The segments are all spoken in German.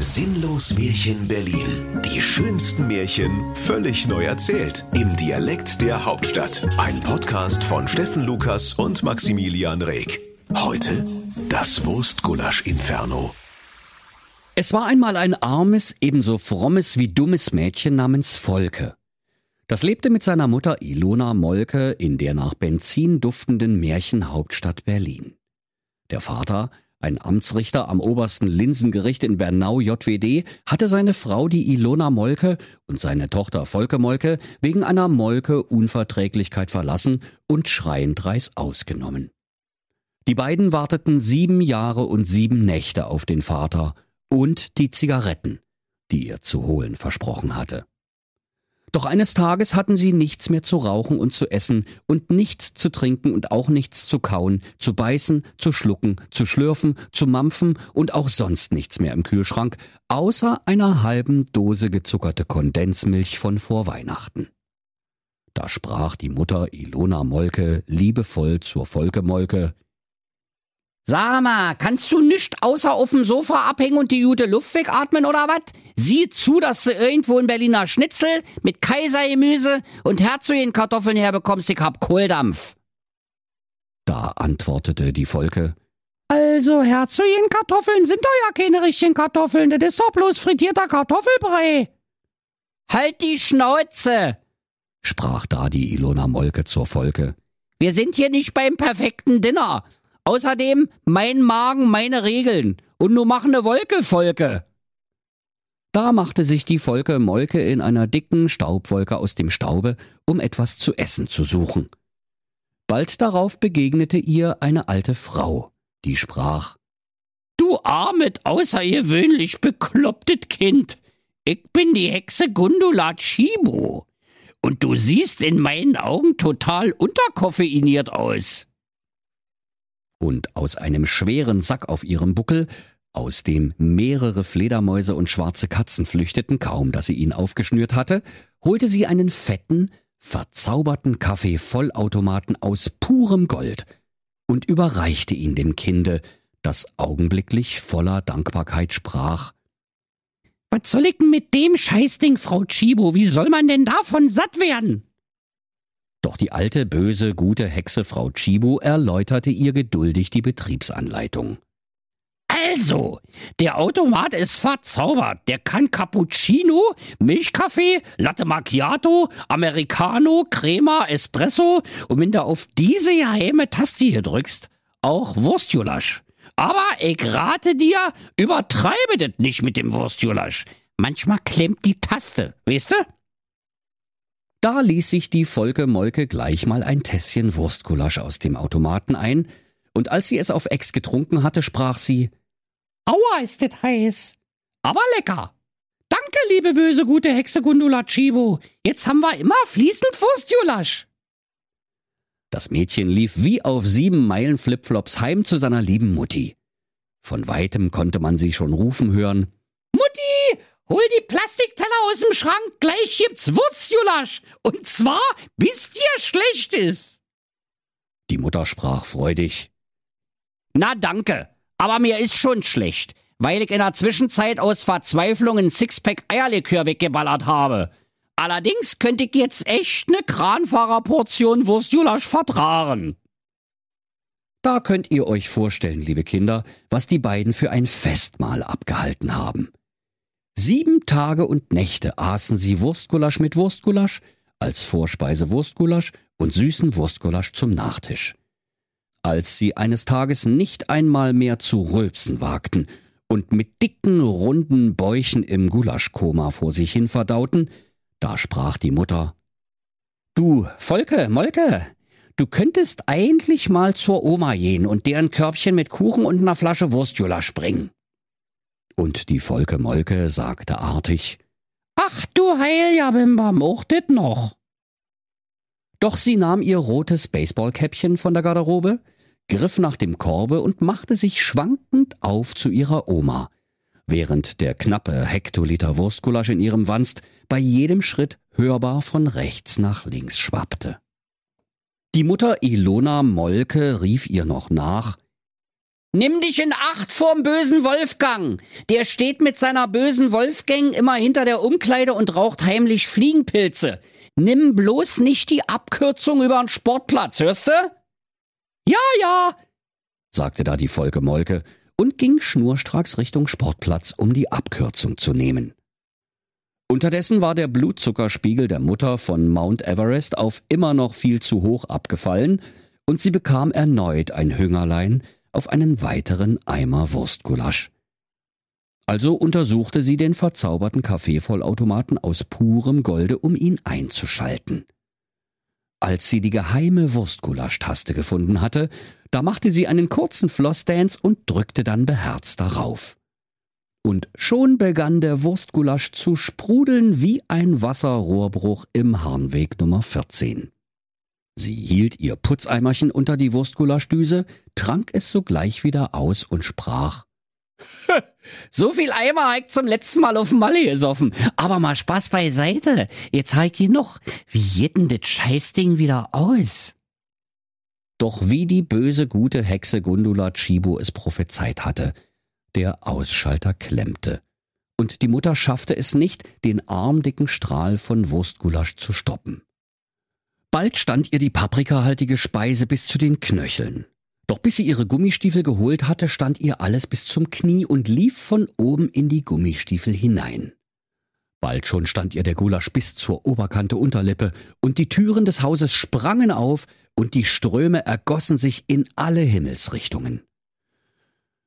Sinnlos Märchen Berlin. Die schönsten Märchen völlig neu erzählt. Im Dialekt der Hauptstadt. Ein Podcast von Steffen Lukas und Maximilian Reg. Heute das Wurstgulasch-Inferno. Es war einmal ein armes, ebenso frommes wie dummes Mädchen namens Volke. Das lebte mit seiner Mutter Ilona Molke in der nach Benzin duftenden Märchenhauptstadt Berlin. Der Vater, ein Amtsrichter am obersten Linsengericht in Bernau JWD hatte seine Frau, die Ilona Molke, und seine Tochter Volke Molke wegen einer Molke-Unverträglichkeit verlassen und schreiend Reis ausgenommen. Die beiden warteten sieben Jahre und sieben Nächte auf den Vater und die Zigaretten, die er zu holen versprochen hatte. Doch eines Tages hatten sie nichts mehr zu rauchen und zu essen und nichts zu trinken und auch nichts zu kauen, zu beißen, zu schlucken, zu schlürfen, zu mampfen und auch sonst nichts mehr im Kühlschrank, außer einer halben Dose gezuckerte Kondensmilch von vor Weihnachten. Da sprach die Mutter Ilona Molke liebevoll zur Volke Molke, Sag mal, kannst du nicht außer auf dem Sofa abhängen und die gute Luft wegatmen oder wat? Sieh zu, dass du irgendwo ein Berliner Schnitzel mit Kaisergemüse und Herzogin-Kartoffeln herbekommst, ich hab Kohldampf. Da antwortete die Volke, also, Herzogin-Kartoffeln sind doch ja keine richtigen Kartoffeln, das ist doch bloß frittierter Kartoffelbrei. Halt die Schnauze, sprach da die Ilona Molke zur Volke. Wir sind hier nicht beim perfekten Dinner. Außerdem mein Magen, meine Regeln. Und nur mach ne Wolke, Volke. Da machte sich die Volke Molke in einer dicken Staubwolke aus dem Staube, um etwas zu essen zu suchen. Bald darauf begegnete ihr eine alte Frau, die sprach Du armet, außergewöhnlich beklopptet Kind, ich bin die Hexe Gundula Chibo, und du siehst in meinen Augen total unterkoffeiniert aus und aus einem schweren Sack auf ihrem Buckel, aus dem mehrere Fledermäuse und schwarze Katzen flüchteten, kaum dass sie ihn aufgeschnürt hatte, holte sie einen fetten, verzauberten Kaffee-Vollautomaten aus purem Gold und überreichte ihn dem Kinde, das augenblicklich voller Dankbarkeit sprach. Was soll ich denn mit dem Scheißding, Frau Chibo? Wie soll man denn davon satt werden? Doch die alte, böse, gute Hexe Frau Chibu erläuterte ihr geduldig die Betriebsanleitung. Also, der Automat ist verzaubert. Der kann Cappuccino, Milchkaffee, Latte Macchiato, Americano, Crema, Espresso und wenn du auf diese geheime Taste hier drückst, auch Wurstjulasch. Aber ich rate dir, übertreibe das nicht mit dem Wurstjulasch. Manchmal klemmt die Taste, weißt du? Da ließ sich die Volke Molke gleich mal ein Tässchen Wurstgulasch aus dem Automaten ein, und als sie es auf Ex getrunken hatte, sprach sie Aua, ist das heiß, aber lecker. Danke, liebe böse gute Hexe Gundula Chibo. Jetzt haben wir immer fließend Wurstgulasch. Das Mädchen lief wie auf sieben Meilen Flipflops heim zu seiner lieben Mutti. Von weitem konnte man sie schon rufen hören. Mutti, Hol die Plastikteller aus dem Schrank, gleich gibt's Wurstjulasch. Und zwar, bis dir schlecht ist. Die Mutter sprach freudig. Na danke, aber mir ist schon schlecht, weil ich in der Zwischenzeit aus Verzweiflung ein Sixpack Eierlikör weggeballert habe. Allerdings könnte ich jetzt echt ne Kranfahrerportion Wurstjulasch vertragen. Da könnt ihr euch vorstellen, liebe Kinder, was die beiden für ein Festmahl abgehalten haben. Sieben Tage und Nächte aßen sie Wurstgulasch mit Wurstgulasch, als Vorspeise Wurstgulasch und süßen Wurstgulasch zum Nachtisch. Als sie eines Tages nicht einmal mehr zu rülpsen wagten und mit dicken, runden Bäuchen im Gulaschkoma vor sich hin verdauten, da sprach die Mutter Du, Volke, Molke, du könntest eigentlich mal zur Oma gehen und deren Körbchen mit Kuchen und einer Flasche Wurstgulasch bringen. Und die Volke Molke sagte artig, Ach du Heilja Bimbam, auch dit noch. Doch sie nahm ihr rotes Baseballkäppchen von der Garderobe, griff nach dem Korbe und machte sich schwankend auf zu ihrer Oma, während der knappe Hektoliter Wurstgulasch in ihrem Wanst bei jedem Schritt hörbar von rechts nach links schwappte. Die Mutter Ilona Molke rief ihr noch nach Nimm dich in Acht vorm bösen Wolfgang. Der steht mit seiner bösen Wolfgang immer hinter der Umkleide und raucht heimlich Fliegenpilze. Nimm bloß nicht die Abkürzung über den Sportplatz, hörst du? Ja, ja, sagte da die Volke Molke und ging schnurstracks Richtung Sportplatz, um die Abkürzung zu nehmen. Unterdessen war der Blutzuckerspiegel der Mutter von Mount Everest auf immer noch viel zu hoch abgefallen und sie bekam erneut ein Hüngerlein auf einen weiteren Eimer Wurstgulasch. Also untersuchte sie den verzauberten Kaffeevollautomaten aus purem Golde, um ihn einzuschalten. Als sie die geheime Wurstgulasch-Taste gefunden hatte, da machte sie einen kurzen Flossdance und drückte dann beherzt darauf. Und schon begann der Wurstgulasch zu sprudeln wie ein Wasserrohrbruch im Harnweg Nummer 14. Sie hielt ihr Putzeimerchen unter die Wurstgulaschdüse, trank es sogleich wieder aus und sprach so viel Eimer hab ich zum letzten Mal auf dem Malle gesoffen. Aber mal Spaß beiseite. Jetzt hab ich noch. Wie geht denn das Scheißding wieder aus? Doch wie die böse gute Hexe Gundula Chibo es prophezeit hatte, der Ausschalter klemmte. Und die Mutter schaffte es nicht, den armdicken Strahl von Wurstgulasch zu stoppen. Bald stand ihr die paprikahaltige Speise bis zu den Knöcheln. Doch bis sie ihre Gummistiefel geholt hatte, stand ihr alles bis zum Knie und lief von oben in die Gummistiefel hinein. Bald schon stand ihr der Gulasch bis zur Oberkante Unterlippe, und die Türen des Hauses sprangen auf, und die Ströme ergossen sich in alle Himmelsrichtungen.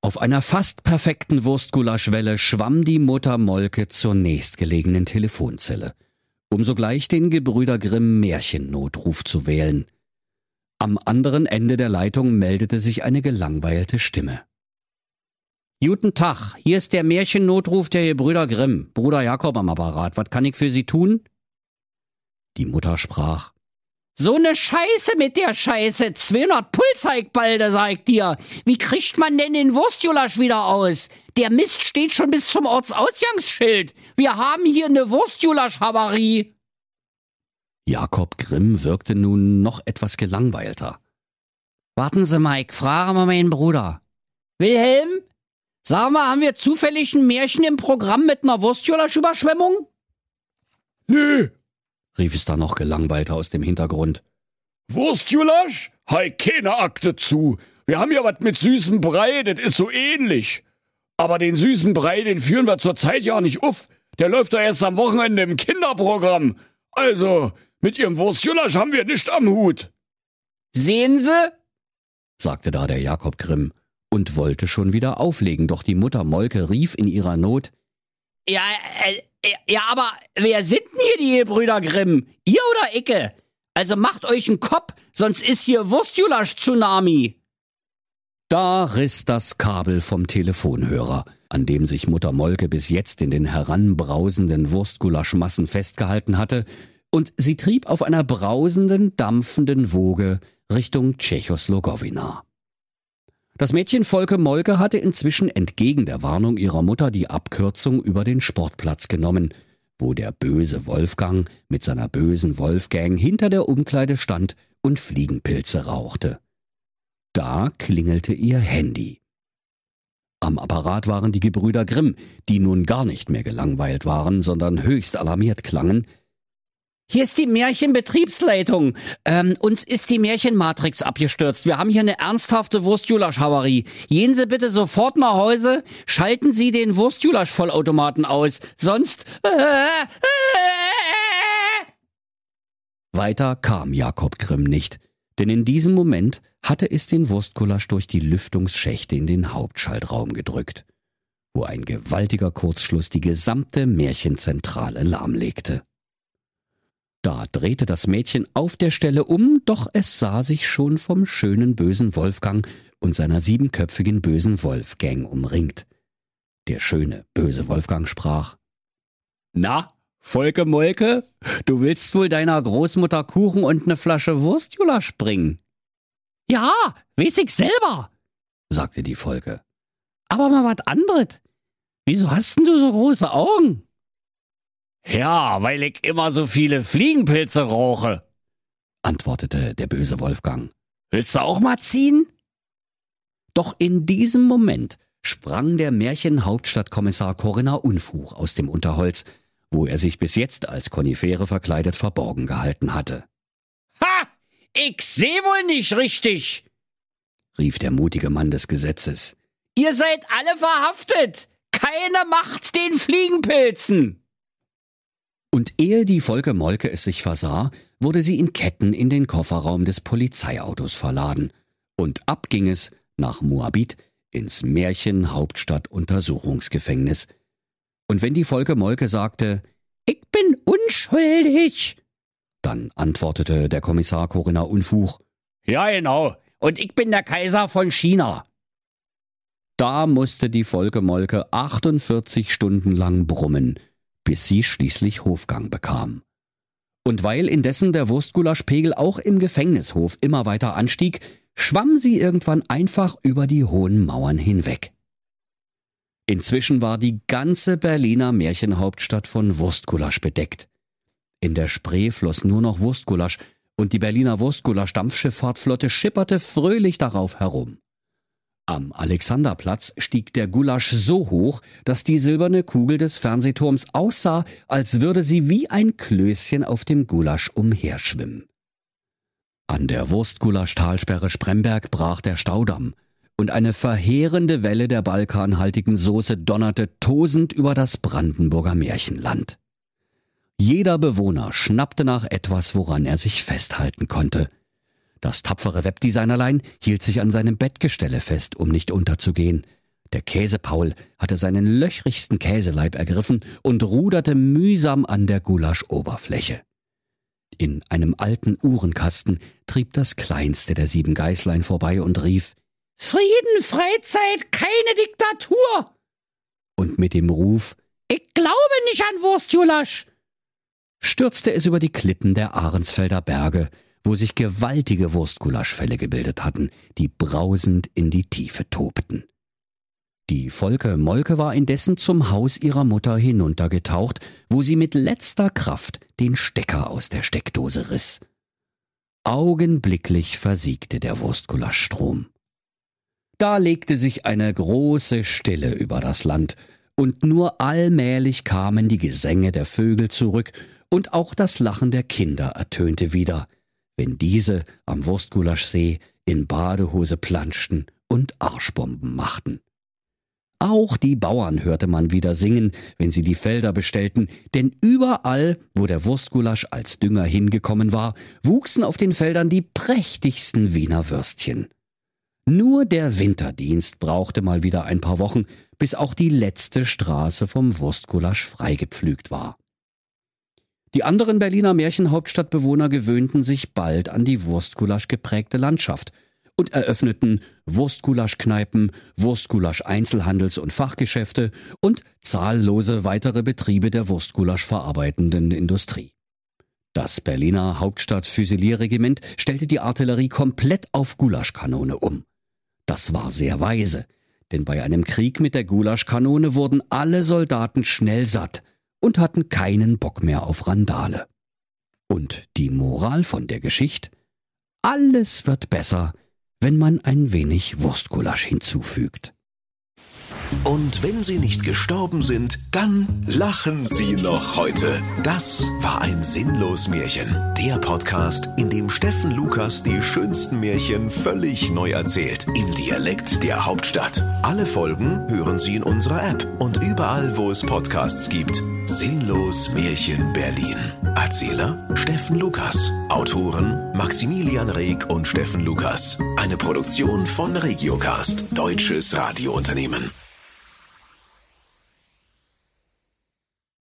Auf einer fast perfekten Wurstgulaschwelle schwamm die Mutter Molke zur nächstgelegenen Telefonzelle, um sogleich den Gebrüder Grimm Märchennotruf zu wählen. Am anderen Ende der Leitung meldete sich eine gelangweilte Stimme. Guten Tag, hier ist der Märchennotruf der Gebrüder Grimm, Bruder Jakob am Apparat. Was kann ich für Sie tun? Die Mutter sprach. So ne Scheiße mit der Scheiße. 200 Pulseigbalde, sag ich dir. Wie kriegt man denn den Wurstjulasch wieder aus? Der Mist steht schon bis zum Ortsausgangsschild. Wir haben hier ne Wurstjulasch-Havarie. Jakob Grimm wirkte nun noch etwas gelangweilter. Warten Sie, Mike, frage mal meinen Bruder. Wilhelm? Sag mal, haben wir zufällig ein Märchen im Programm mit einer Wurstjulasch-Überschwemmung? Nö, rief es da noch gelangweilter aus dem Hintergrund. Wurstjulasch? Hei, keine Akte zu. Wir haben ja was mit süßem Brei, das ist so ähnlich. Aber den süßen Brei, den führen wir zurzeit ja nicht auf. Der läuft doch erst am Wochenende im Kinderprogramm. Also, mit Ihrem Wurstjulasch haben wir nicht am Hut. Sehen Sie? sagte da der Jakob Grimm und wollte schon wieder auflegen, doch die Mutter Molke rief in ihrer Not. Ja, äh, ja, aber wer sind denn hier die Brüder Grimm? Ihr oder Icke? Also macht euch einen Kopf, sonst ist hier Wurstjulasch-Tsunami. Da riss das Kabel vom Telefonhörer, an dem sich Mutter Molke bis jetzt in den heranbrausenden Wurstgulaschmassen festgehalten hatte, und sie trieb auf einer brausenden, dampfenden Woge Richtung Tschechoslowakowina. Das Mädchen Volke Molke hatte inzwischen entgegen der Warnung ihrer Mutter die Abkürzung über den Sportplatz genommen, wo der böse Wolfgang mit seiner bösen Wolfgang hinter der Umkleide stand und Fliegenpilze rauchte. Da klingelte ihr Handy. Am Apparat waren die Gebrüder Grimm, die nun gar nicht mehr gelangweilt waren, sondern höchst alarmiert klangen, hier ist die Märchenbetriebsleitung. Ähm, uns ist die Märchenmatrix abgestürzt. Wir haben hier eine ernsthafte Wurstjulasch-Havarie. Gehen Sie bitte sofort nach Hause, schalten Sie den Wurstjulasch-Vollautomaten aus. Sonst... Weiter kam Jakob Grimm nicht, denn in diesem Moment hatte es den Wurstgulasch durch die Lüftungsschächte in den Hauptschaltraum gedrückt, wo ein gewaltiger Kurzschluss die gesamte Märchenzentrale lahmlegte. Da drehte das Mädchen auf der Stelle um, doch es sah sich schon vom schönen bösen Wolfgang und seiner siebenköpfigen bösen Wolfgang umringt. Der schöne böse Wolfgang sprach Na, Volke Molke, du willst wohl deiner Großmutter Kuchen und ne Flasche Wurstjulasch bringen? Ja, weiß ich selber, sagte die Volke. Aber mal wat anderes. Wieso hast denn du so große Augen? Ja, weil ich immer so viele Fliegenpilze rauche, antwortete der böse Wolfgang. Willst du auch mal ziehen? Doch in diesem Moment sprang der Märchenhauptstadtkommissar Corinna Unfuch aus dem Unterholz, wo er sich bis jetzt als Konifere verkleidet verborgen gehalten hatte. Ha! Ich seh wohl nicht richtig, rief der mutige Mann des Gesetzes. Ihr seid alle verhaftet! Keine Macht den Fliegenpilzen! Und ehe die Volke Molke es sich versah, wurde sie in Ketten in den Kofferraum des Polizeiautos verladen. Und ab ging es nach Moabit ins Märchenhauptstadt-Untersuchungsgefängnis. Und wenn die Volke Molke sagte, ich bin unschuldig, dann antwortete der Kommissar Corinna Unfuch, ja genau, und ich bin der Kaiser von China. Da musste die Volke Molke 48 Stunden lang brummen, bis sie schließlich Hofgang bekam. Und weil indessen der Wurstgulaschpegel auch im Gefängnishof immer weiter anstieg, schwamm sie irgendwann einfach über die hohen Mauern hinweg. Inzwischen war die ganze Berliner Märchenhauptstadt von Wurstgulasch bedeckt. In der Spree floss nur noch Wurstgulasch, und die Berliner Wurstgulasch-Dampfschifffahrtflotte schipperte fröhlich darauf herum. Am Alexanderplatz stieg der Gulasch so hoch, dass die silberne Kugel des Fernsehturms aussah, als würde sie wie ein Klößchen auf dem Gulasch umherschwimmen. An der Wurstgulasch-Talsperre Spremberg brach der Staudamm, und eine verheerende Welle der balkanhaltigen Soße donnerte tosend über das Brandenburger Märchenland. Jeder Bewohner schnappte nach etwas, woran er sich festhalten konnte – das tapfere Webdesignerlein hielt sich an seinem Bettgestelle fest, um nicht unterzugehen. Der Käsepaul hatte seinen löchrigsten Käseleib ergriffen und ruderte mühsam an der Gulaschoberfläche. In einem alten Uhrenkasten trieb das kleinste der sieben Geißlein vorbei und rief Frieden, Freizeit, keine Diktatur. Und mit dem Ruf Ich glaube nicht an Wurstjulasch stürzte es über die Klippen der Ahrensfelder Berge wo sich gewaltige Wurstgulaschfälle gebildet hatten, die brausend in die Tiefe tobten. Die Volke Molke war indessen zum Haus ihrer Mutter hinuntergetaucht, wo sie mit letzter Kraft den Stecker aus der Steckdose riss. Augenblicklich versiegte der Wurstgulaschstrom. Da legte sich eine große Stille über das Land, und nur allmählich kamen die Gesänge der Vögel zurück, und auch das Lachen der Kinder ertönte wieder, wenn diese am Wurstgulaschsee in Badehose planschten und Arschbomben machten. Auch die Bauern hörte man wieder singen, wenn sie die Felder bestellten, denn überall, wo der Wurstgulasch als Dünger hingekommen war, wuchsen auf den Feldern die prächtigsten Wiener Würstchen. Nur der Winterdienst brauchte mal wieder ein paar Wochen, bis auch die letzte Straße vom Wurstgulasch freigepflügt war. Die anderen Berliner Märchenhauptstadtbewohner gewöhnten sich bald an die Wurstgulasch geprägte Landschaft und eröffneten Wurstgulaschkneipen, Wurstgulasch-Einzelhandels- und Fachgeschäfte und zahllose weitere Betriebe der Wurstgulasch verarbeitenden Industrie. Das Berliner Hauptstadtfüsilierregiment stellte die Artillerie komplett auf Gulaschkanone um. Das war sehr weise, denn bei einem Krieg mit der Gulaschkanone wurden alle Soldaten schnell satt – und hatten keinen Bock mehr auf Randale. Und die Moral von der Geschichte? Alles wird besser, wenn man ein wenig Wurstgulasch hinzufügt. Und wenn sie nicht gestorben sind, dann lachen sie noch heute. Das war ein sinnlos Märchen. Der Podcast, in dem Steffen Lukas die schönsten Märchen völlig neu erzählt. Im Dialekt der Hauptstadt. Alle Folgen hören Sie in unserer App und überall, wo es Podcasts gibt. Sinnlos Märchen Berlin. Erzähler Steffen Lukas. Autoren Maximilian Reg und Steffen Lukas. Eine Produktion von Regiocast, deutsches Radiounternehmen.